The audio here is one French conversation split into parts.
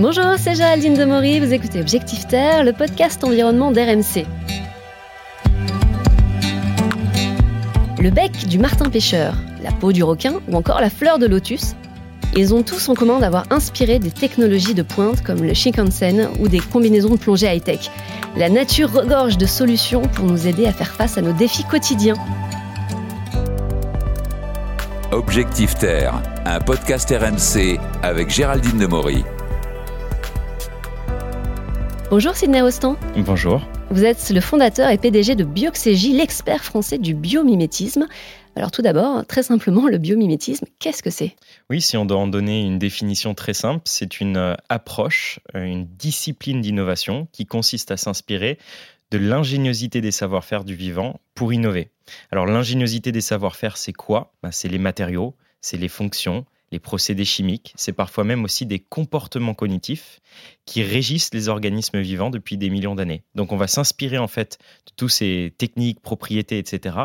Bonjour, c'est Géraldine Demory, vous écoutez Objectif Terre, le podcast environnement d'RMC. Le bec du martin pêcheur, la peau du requin ou encore la fleur de lotus, ils ont tous en commun d'avoir inspiré des technologies de pointe comme le Shinkansen ou des combinaisons de plongée high-tech. La nature regorge de solutions pour nous aider à faire face à nos défis quotidiens. Objectif Terre, un podcast RMC avec Géraldine Demory. Bonjour Sidney Rostand. Bonjour. Vous êtes le fondateur et PDG de Bioxégie, l'expert français du biomimétisme. Alors tout d'abord, très simplement, le biomimétisme, qu'est-ce que c'est? Oui, si on doit en donner une définition très simple, c'est une euh, approche, euh, une discipline d'innovation qui consiste à s'inspirer de l'ingéniosité des savoir-faire du vivant pour innover. Alors l'ingéniosité des savoir-faire, c'est quoi? Ben, C'est les matériaux, c'est les fonctions, les procédés chimiques, c'est parfois même aussi des comportements cognitifs qui régissent les organismes vivants depuis des millions d'années. Donc on va s'inspirer en fait de toutes ces techniques, propriétés, etc.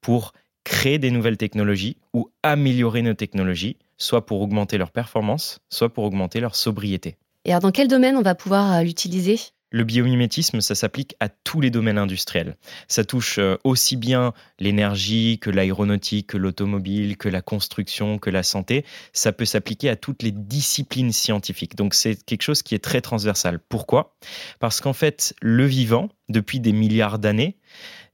pour créer des nouvelles technologies ou améliorer nos technologies, soit pour augmenter leur performance, soit pour augmenter leur sobriété. Et dans quel domaine on va pouvoir euh, l'utiliser? Le biomimétisme, ça s'applique à tous les domaines industriels. Ça touche euh, aussi bien l'énergie que l'aéronautique, que l'automobile, que la construction, que la santé. Ça peut s'appliquer à toutes les disciplines scientifiques. Donc c'est quelque chose qui est très transversal. Pourquoi? Parce qu'en fait, le vivant, depuis des milliards d'années,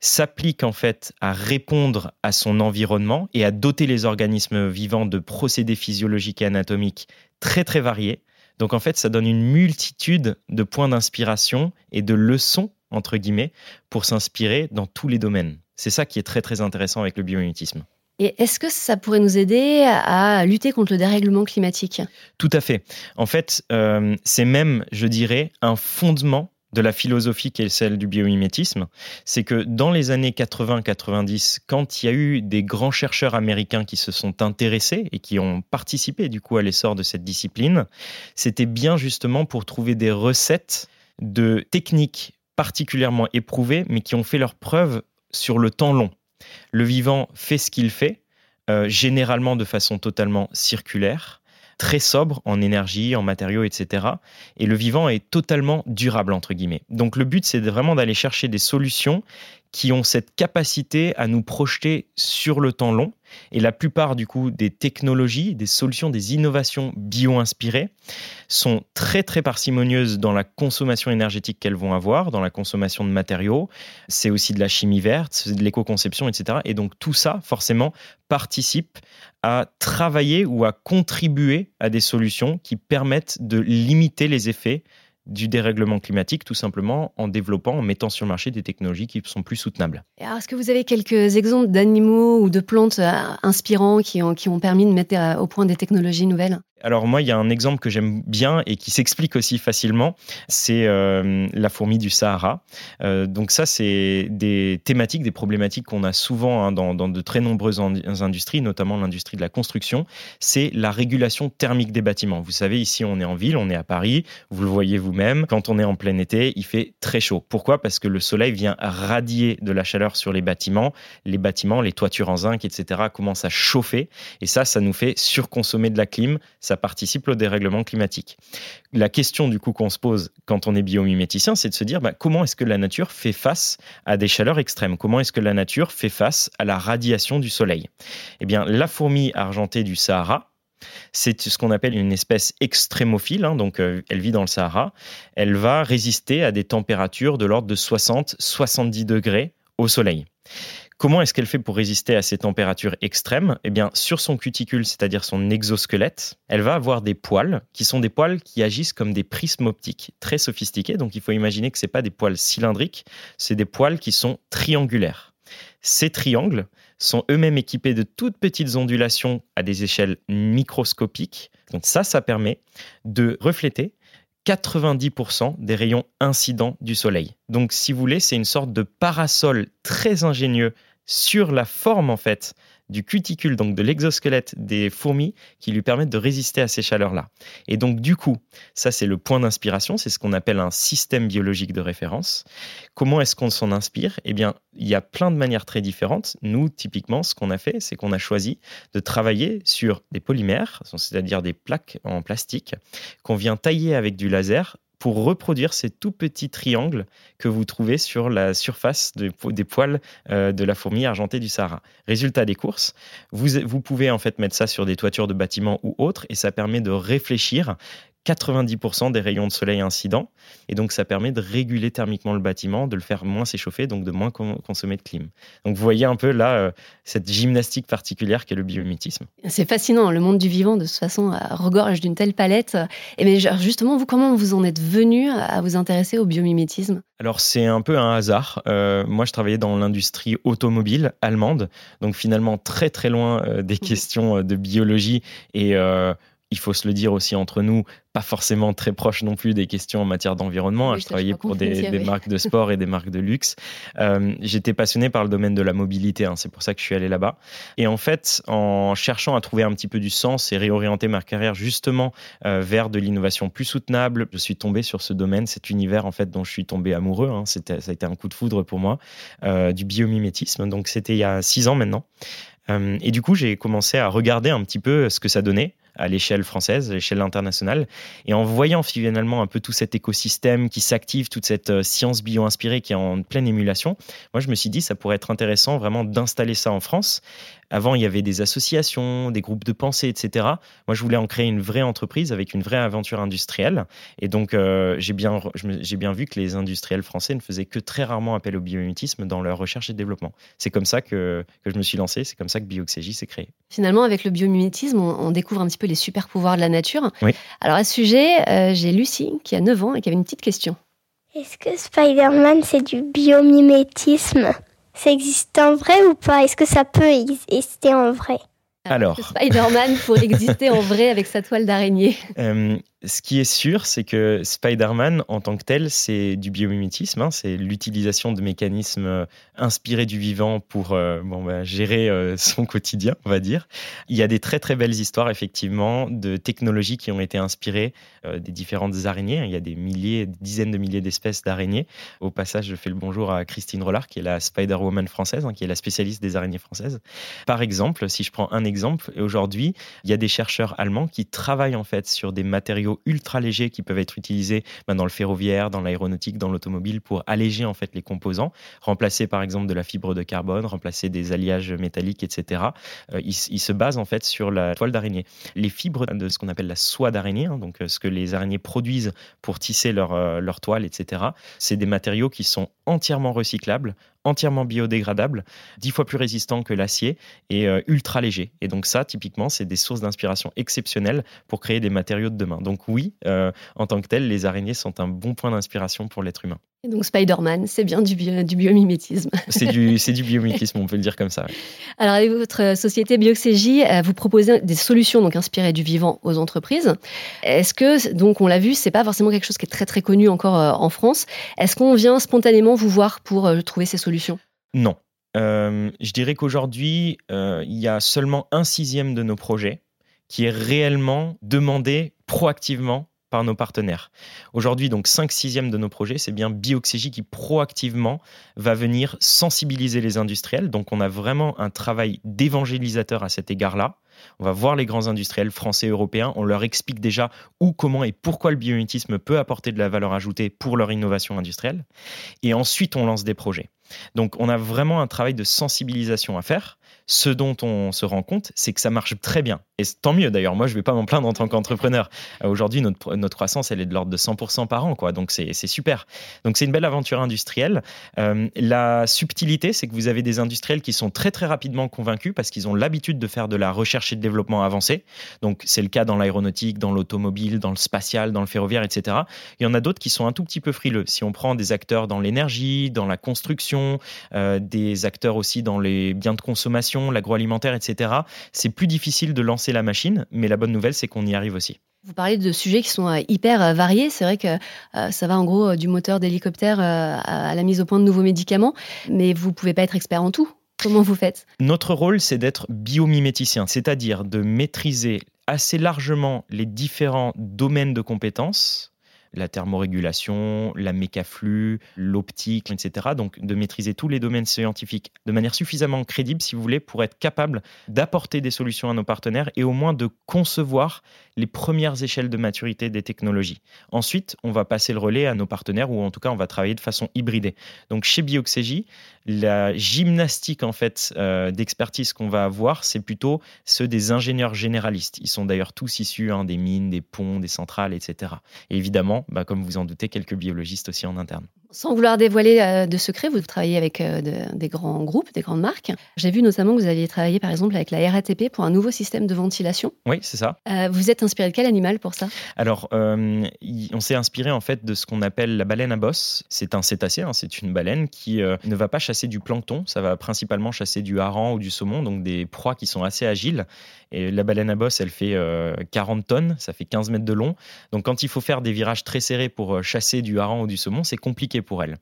s'applique en fait à répondre à son environnement et à doter les organismes vivants de procédés physiologiques et anatomiques très très variés donc en fait, ça donne une multitude de points d'inspiration et de leçons, entre guillemets, pour s'inspirer dans tous les domaines. C'est ça qui est très très intéressant avec le biomimétisme. Et est-ce que ça pourrait nous aider à lutter contre le dérèglement climatique? Tout à fait. En fait, euh, c'est même, je dirais, un fondement de la philosophie qui est celle du biomimétisme, c'est que dans les années 80-90, quand il y a eu des grands chercheurs américains qui se sont intéressés et qui ont participé du coup à l'essor de cette discipline, c'était bien justement pour trouver des recettes de techniques particulièrement éprouvées, mais qui ont fait leur preuve sur le temps long. Le vivant fait ce qu'il fait, euh, généralement de façon totalement circulaire très sobre en énergie, en matériaux, etc. Et le vivant est totalement durable, entre guillemets. Donc le but, c'est vraiment d'aller chercher des solutions qui ont cette capacité à nous projeter sur le temps long. Et la plupart du coup des technologies, des solutions, des innovations bio-inspirées sont très très parcimonieuses dans la consommation énergétique qu'elles vont avoir, dans la consommation de matériaux. C'est aussi de la chimie verte, c'est de l'éco-conception, etc. Et donc tout ça, forcément, participe à travailler ou à contribuer à des solutions qui permettent de limiter les effets du dérèglement climatique, tout simplement en développant, en mettant sur le marché des technologies qui sont plus soutenables. Est-ce que vous avez quelques exemples d'animaux ou de plantes euh, inspirants qui ont, qui ont permis de mettre euh, au point des technologies nouvelles? Alors moi, il y a un exemple que j'aime bien et qui s'explique aussi facilement, c'est euh, la fourmi du Sahara. Euh, donc ça, c'est des thématiques, des problématiques qu'on a souvent hein, dans, de très nombreuses industries, notamment l'industrie de la construction. C'est la régulation thermique des bâtiments. Vous savez, ici, on est en ville, on est à Paris, vous le voyez vous-même. Quand on est en plein été, il fait très chaud. Pourquoi? Parce que le soleil vient radier de la chaleur sur les bâtiments. Les bâtiments, les toitures en zinc, etc., commencent à chauffer. Et ça, ça nous fait surconsommer de la clim. Participe au dérèglement climatique. La question du coup qu'on se pose quand on est biomiméticien, c'est de se dire bah, comment est-ce que la nature fait face à des chaleurs extrêmes? Comment est-ce que la nature fait face à la radiation du soleil? Eh bien, la fourmi argentée du Sahara, c'est ce qu'on appelle une espèce extrémophile, hein, donc euh, elle vit dans le Sahara. Elle va résister à des températures de l'ordre de 60-70 degrés au soleil. Comment est-ce qu'elle fait pour résister à ces températures extrêmes? Eh bien, sur son cuticule, c'est-à-dire son exosquelette, elle va avoir des poils qui sont des poils qui agissent comme des prismes optiques très sophistiqués. Donc, il faut imaginer que ce pas des poils cylindriques, c'est des poils qui sont triangulaires. Ces triangles sont eux-mêmes équipés de toutes petites ondulations à des échelles microscopiques. Donc ça, ça permet de refléter 90% des rayons incidents du Soleil. Donc si vous voulez, c'est une sorte de parasol très ingénieux sur la forme en fait du cuticule, donc de l'exosquelette des fourmis, qui lui permettent de résister à ces chaleurs-là. Et donc, du coup, ça, c'est le point d'inspiration, c'est ce qu'on appelle un système biologique de référence. Comment est-ce qu'on s'en inspire? Eh bien, il y a plein de manières très différentes. Nous, typiquement, ce qu'on a fait, c'est qu'on a choisi de travailler sur des polymères, c'est-à-dire des plaques en plastique, qu'on vient tailler avec du laser pour reproduire ces tout petits triangles que vous trouvez sur la surface des poils euh, de la fourmi argentée du Sahara. Résultat des courses, vous, vous pouvez en fait mettre ça sur des toitures de bâtiments ou autres et ça permet de réfléchir 90% des rayons de soleil incidents. Et donc, ça permet de réguler thermiquement le bâtiment, de le faire moins s'échauffer, donc de moins consommer de clim. Donc, vous voyez un peu là euh, cette gymnastique particulière qu'est le biomimétisme. C'est fascinant, le monde du vivant, de toute façon, regorge d'une telle palette. Et mais justement, vous, comment vous en êtes venu à vous intéresser au biomimétisme? Alors, c'est un peu un hasard. Euh, moi, je travaillais dans l'industrie automobile allemande, donc finalement très très loin euh, des mmh. questions de biologie et il faut se le dire aussi entre nous, pas forcément très proche non plus des questions en matière d'environnement. Je travaillais pour des, marques de sport et des marques de luxe. Euh, j'étais passionné par le domaine de la mobilité, hein. c'est pour ça que je suis allé là-bas. Et en fait, en cherchant à trouver un petit peu du sens et réorienter ma carrière justement euh, vers de l'innovation plus soutenable, je suis tombé sur ce domaine, cet univers en fait dont je suis tombé amoureux. Hein. Ça a été un coup de foudre pour moi, euh, du biomimétisme. Donc c'était il y a six ans maintenant. et du coup, j'ai commencé à regarder un petit peu ce que ça donnait à l'échelle française, à l'échelle internationale. Et en voyant finalement un peu tout cet écosystème qui s'active, toute cette euh, science bio-inspirée qui est en pleine émulation, moi je me suis dit ça pourrait être intéressant vraiment d'installer ça en France avant, il y avait des associations, des groupes de pensée, etc. Moi, je voulais en créer une vraie entreprise avec une vraie aventure industrielle. Et donc, euh, j'ai bien, j'ai bien vu que les industriels français ne faisaient que très rarement appel au biomimétisme dans leur recherche et développement. C'est comme ça que, que, je me suis lancé, c'est comme ça que Bioxégie s'est créé. Finalement, avec le biomimétisme, on, découvre un petit peu les super pouvoirs de la nature. Oui. Alors, à ce sujet, euh, j'ai Lucie qui a 9 ans et qui avait une petite question. Est-ce que Spider-Man, c'est du biomimétisme? Ça existe en vrai ou pas? Est-ce que ça peut exister en vrai? Alors, Spider-Man pour exister en vrai avec sa toile d'araignée. Euh, ce qui est sûr, c'est que Spider-Man, en tant que tel, c'est du biomimétisme. Hein. c'est l'utilisation de mécanismes euh, inspirés du vivant pour euh, bah, gérer euh, son quotidien, on va dire. Il y a des très très belles histoires, effectivement, de technologies qui ont été inspirées des différentes araignées. Il y a des milliers, des dizaines de milliers d'espèces d'araignées. Au passage, je fais le bonjour à Christine Rollard, qui est la Spider-Woman française, hein, qui est la spécialiste des araignées françaises. Par exemple, si je prends un exemple, aujourd'hui, il y a des chercheurs allemands qui travaillent en fait sur des matériaux ultra légers qui peuvent être utilisés ben, dans le ferroviaire, dans l'aéronautique, dans l'automobile pour alléger en fait les composants, remplacer par exemple de la fibre de carbone, remplacer des alliages métalliques, etc. Euh, ils, se basent en fait sur la toile d'araignée. Les fibres de ce qu'on appelle la soie d'araignée, hein, donc euh, ce que les araignées produisent pour tisser leur, euh, leur toile, etc. C'est des matériaux qui sont entièrement recyclables, entièrement biodégradables, dix fois plus résistants que l'acier et ultra légers. Et donc ça, typiquement, c'est des sources d'inspiration exceptionnelles pour créer des matériaux de demain. Donc oui, euh, en tant que tel, les araignées sont un bon point d'inspiration pour l'être humain. Et donc Spider-Man, c'est bien du, du biomimétisme. C'est du, du biomimétisme, on peut le dire comme ça. Alors avec votre société Bioxégie, euh, vous proposez des solutions donc inspirées du vivant aux entreprises. Est-ce que, donc on l'a vu, c'est pas forcément quelque chose qui est très très connu encore euh, en France. Est-ce qu'on vient spontanément vous voir pour trouver ces solutions? Non. je dirais qu'aujourd'hui, il y a seulement un sixième de nos projets qui est réellement demandé proactivement par nos partenaires. Aujourd'hui, donc 5 sixièmes de nos projets, c'est bien Bioxégie qui proactivement va venir sensibiliser les industriels. Donc on a vraiment un travail d'évangélisateur à cet égard-là. On va voir les grands industriels français et européens, on leur explique déjà où, comment et pourquoi le biomimétisme peut apporter de la valeur ajoutée pour leur innovation industrielle. Et ensuite, on lance des projets. Donc on a vraiment un travail de sensibilisation à faire. Ce dont on se rend compte, c'est que ça marche très bien. Et tant mieux d'ailleurs, moi je ne vais pas m'en plaindre en tant qu'entrepreneur. Euh, aujourd'hui, notre, croissance, elle est de l'ordre de 100% par an, quoi. donc c'est super. Donc c'est une belle aventure industrielle. Euh, la subtilité, c'est que vous avez des industriels qui sont très très rapidement convaincus parce qu'ils ont l'habitude de faire de la recherche et de développement avancé. Donc c'est le cas dans l'aéronautique, dans l'automobile, dans le spatial, dans le ferroviaire, etc. Il y en a d'autres qui sont un tout petit peu frileux. Si on prend des acteurs dans l'énergie, dans la construction, euh, des acteurs aussi dans les biens de consommation, l'agroalimentaire, etc., c'est plus difficile de lancer la machine, mais la bonne nouvelle, c'est qu'on y arrive aussi. Vous parlez de sujets qui sont euh, hyper euh, variés. C'est vrai que ça va en gros du moteur d'hélicoptère à la mise au point de nouveaux médicaments, mais vous ne pouvez pas être expert en tout. Comment vous faites? Notre rôle, c'est d'être biomiméticien, c'est-à-dire de maîtriser assez largement les différents domaines de compétences la thermorégulation, la mécaflux, l'optique, etc. Donc de maîtriser tous les domaines scientifiques de manière suffisamment crédible, si vous voulez, pour être capable d'apporter des solutions à nos partenaires et au moins de concevoir les premières échelles de maturité des technologies. Ensuite, on va passer le relais à nos partenaires ou en tout cas, on va travailler de façon hybridée. Donc chez Bioxégie, la gymnastique en fait euh, d'expertise qu'on va avoir, c'est plutôt ceux des ingénieurs généralistes. Ils sont d'ailleurs tous issus hein, des mines, des ponts, des centrales, etc. Et évidemment, bah, comme vous en doutez, quelques biologistes aussi en interne. Sans vouloir dévoiler euh, de secrets, vous travaillez avec euh, des grands groupes, des grandes marques. J'ai vu notamment que vous aviez travaillé par exemple avec la RATP pour un nouveau système de ventilation. Oui, c'est ça. Euh, vous êtes inspiré de quel animal pour ça? Alors, on s'est inspiré en fait de ce qu'on appelle la baleine à bosse. C'est un cétacé, hein, c'est une baleine qui ne va pas chasser du plancton, ça va principalement chasser du hareng ou du saumon, donc des proies qui sont assez agiles. Et la baleine à bosse, elle fait 40 tonnes, ça fait 15 mètres de long. Donc quand il faut faire des virages très serrés pour chasser du hareng ou du saumon, c'est compliqué elle.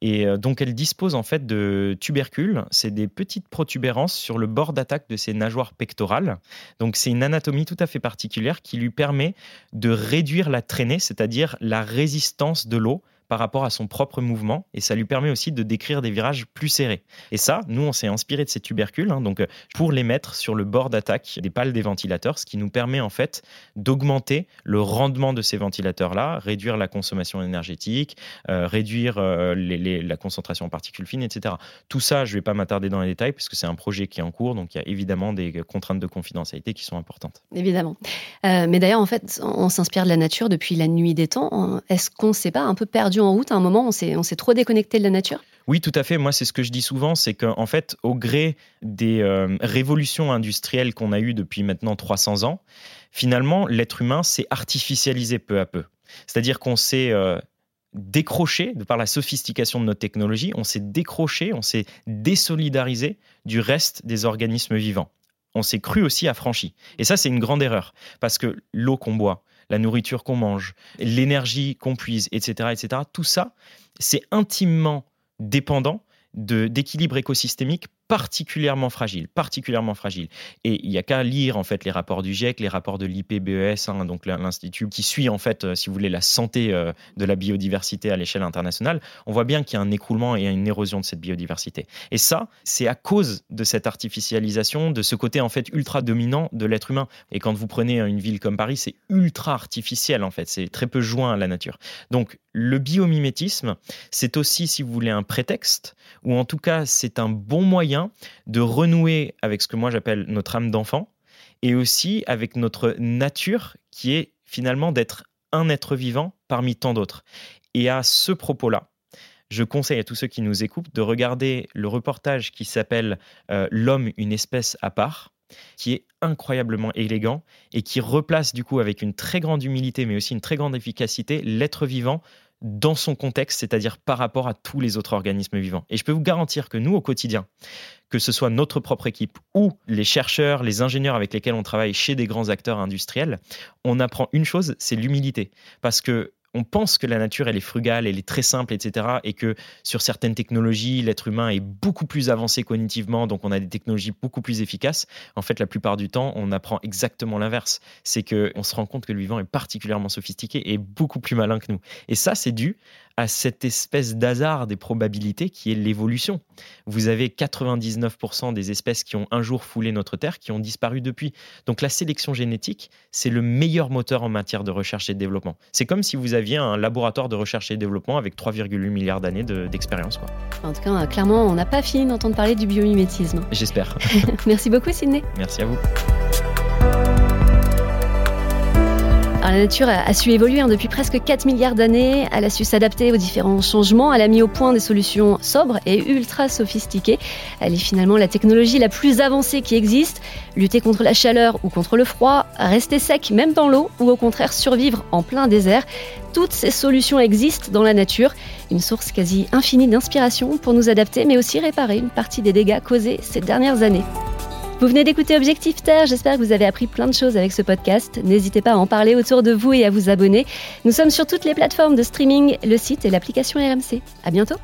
Et euh, donc elle dispose en fait de tubercules, c'est des petites protubérances sur le bord d'attaque de ses nageoires pectorales. Donc c'est une anatomie tout à fait particulière qui lui permet de réduire la traînée, c'est-à-dire la résistance de l'eau par rapport à son propre mouvement et ça lui permet aussi de décrire des virages plus serrés. Et ça, nous, on s'est inspiré de ces tubercules hein, donc euh, pour les mettre sur le bord d'attaque des pales des ventilateurs, ce qui nous permet en fait d'augmenter le rendement de ces ventilateurs-là, réduire la consommation énergétique, euh, réduire euh, la concentration en particules fines, etc. Tout ça, je ne vais pas m'attarder dans les détails puisque c'est un projet qui est en cours, donc il y a évidemment des contraintes de confidentialité qui sont importantes. Évidemment. mais d'ailleurs, en fait, on s'inspire de la nature depuis la nuit des temps. Est-ce qu'on ne s'est pas un peu perdu en route à un moment On s'est, trop déconnecté de la nature? Oui, tout à fait. Moi, c'est ce que je dis souvent, c'est qu'en fait, au gré des euh, révolutions industrielles qu'on a eues depuis maintenant 300 ans, finalement, l'être humain s'est artificialisé peu à peu. C'est-à-dire qu'on s'est euh, décroché, de par la sophistication de notre technologie, on s'est décroché, on s'est désolidarisé du reste des organismes vivants. On s'est cru aussi affranchi. Et ça, c'est une grande erreur, parce que l'eau qu'on boit, la nourriture qu'on mange, l'énergie qu'on puise, etc., etc. Tout ça, c'est intimement dépendant d'équilibre écosystémique particulièrement fragile, particulièrement fragile. Et il n'y a qu'à lire en fait les rapports du GIEC, les rapports de l'IPBES, hein, donc l'institut qui suit en fait, euh, si vous voulez, la santé euh, de la biodiversité à l'échelle internationale. On voit bien qu'il y a un écroulement et une érosion de cette biodiversité. Et ça, c'est à cause de cette artificialisation, de ce côté en fait ultra dominant de l'être humain. Et quand vous prenez une ville comme Paris, c'est ultra artificiel en fait, c'est très peu joint à la nature. Donc le biomimétisme, c'est aussi, si vous voulez, un prétexte, ou en tout cas, c'est un bon moyen de renouer avec ce que moi j'appelle notre âme d'enfant et aussi avec notre nature qui est finalement d'être un être vivant parmi tant d'autres. Et à ce propos-là, je conseille à tous ceux qui nous écoutent de regarder le reportage qui s'appelle euh, L'homme, une espèce à part, qui est incroyablement élégant et qui replace du coup avec une très grande humilité mais aussi une très grande efficacité l'être vivant dans son contexte, c'est-à-dire par rapport à tous les autres organismes vivants. Et je peux vous garantir que nous, au quotidien, que ce soit notre propre équipe ou les chercheurs, les ingénieurs avec lesquels on travaille chez des grands acteurs industriels, on apprend une chose, c'est l'humilité. Parce que on pense que la nature, elle est frugale, elle est très simple, etc. Et que sur certaines technologies, l'être humain est beaucoup plus avancé cognitivement, donc on a des technologies beaucoup plus efficaces. En fait, la plupart du temps, on apprend exactement l'inverse. C'est qu'on se rend compte que le vivant est particulièrement sophistiqué et beaucoup plus malin que nous. Et ça, c'est dû à cette espèce d'hasard des probabilités qui est l'évolution. Vous avez 99% des espèces qui ont un jour foulé notre Terre qui ont disparu depuis. Donc la sélection génétique, c'est le meilleur moteur en matière de recherche et de développement. C'est comme si vous aviez un laboratoire de recherche et de développement avec 3,8 milliards d'années d'expérience. en tout cas, clairement, on n'a pas fini d'entendre parler du biomimétisme. J'espère. Merci beaucoup, Sydney. Merci à vous. La nature a, su évoluer hein, depuis presque 4 milliards d'années. Elle a su s'adapter aux différents changements. Elle a mis au point des solutions sobres et ultra sophistiquées. Elle est finalement la technologie la plus avancée qui existe. Lutter contre la chaleur ou contre le froid, rester sec même dans l'eau ou au contraire survivre en plein désert. Toutes ces solutions existent dans la nature, une source quasi infinie d'inspiration pour nous adapter mais aussi réparer une partie des dégâts causés ces dernières années. Vous venez d'écouter Objectif Terre, j'espère que vous avez appris plein de choses avec ce podcast. N'hésitez pas à en parler autour de vous et à vous abonner. Nous sommes sur toutes les plateformes de streaming, le site et l'application RMC. À bientôt.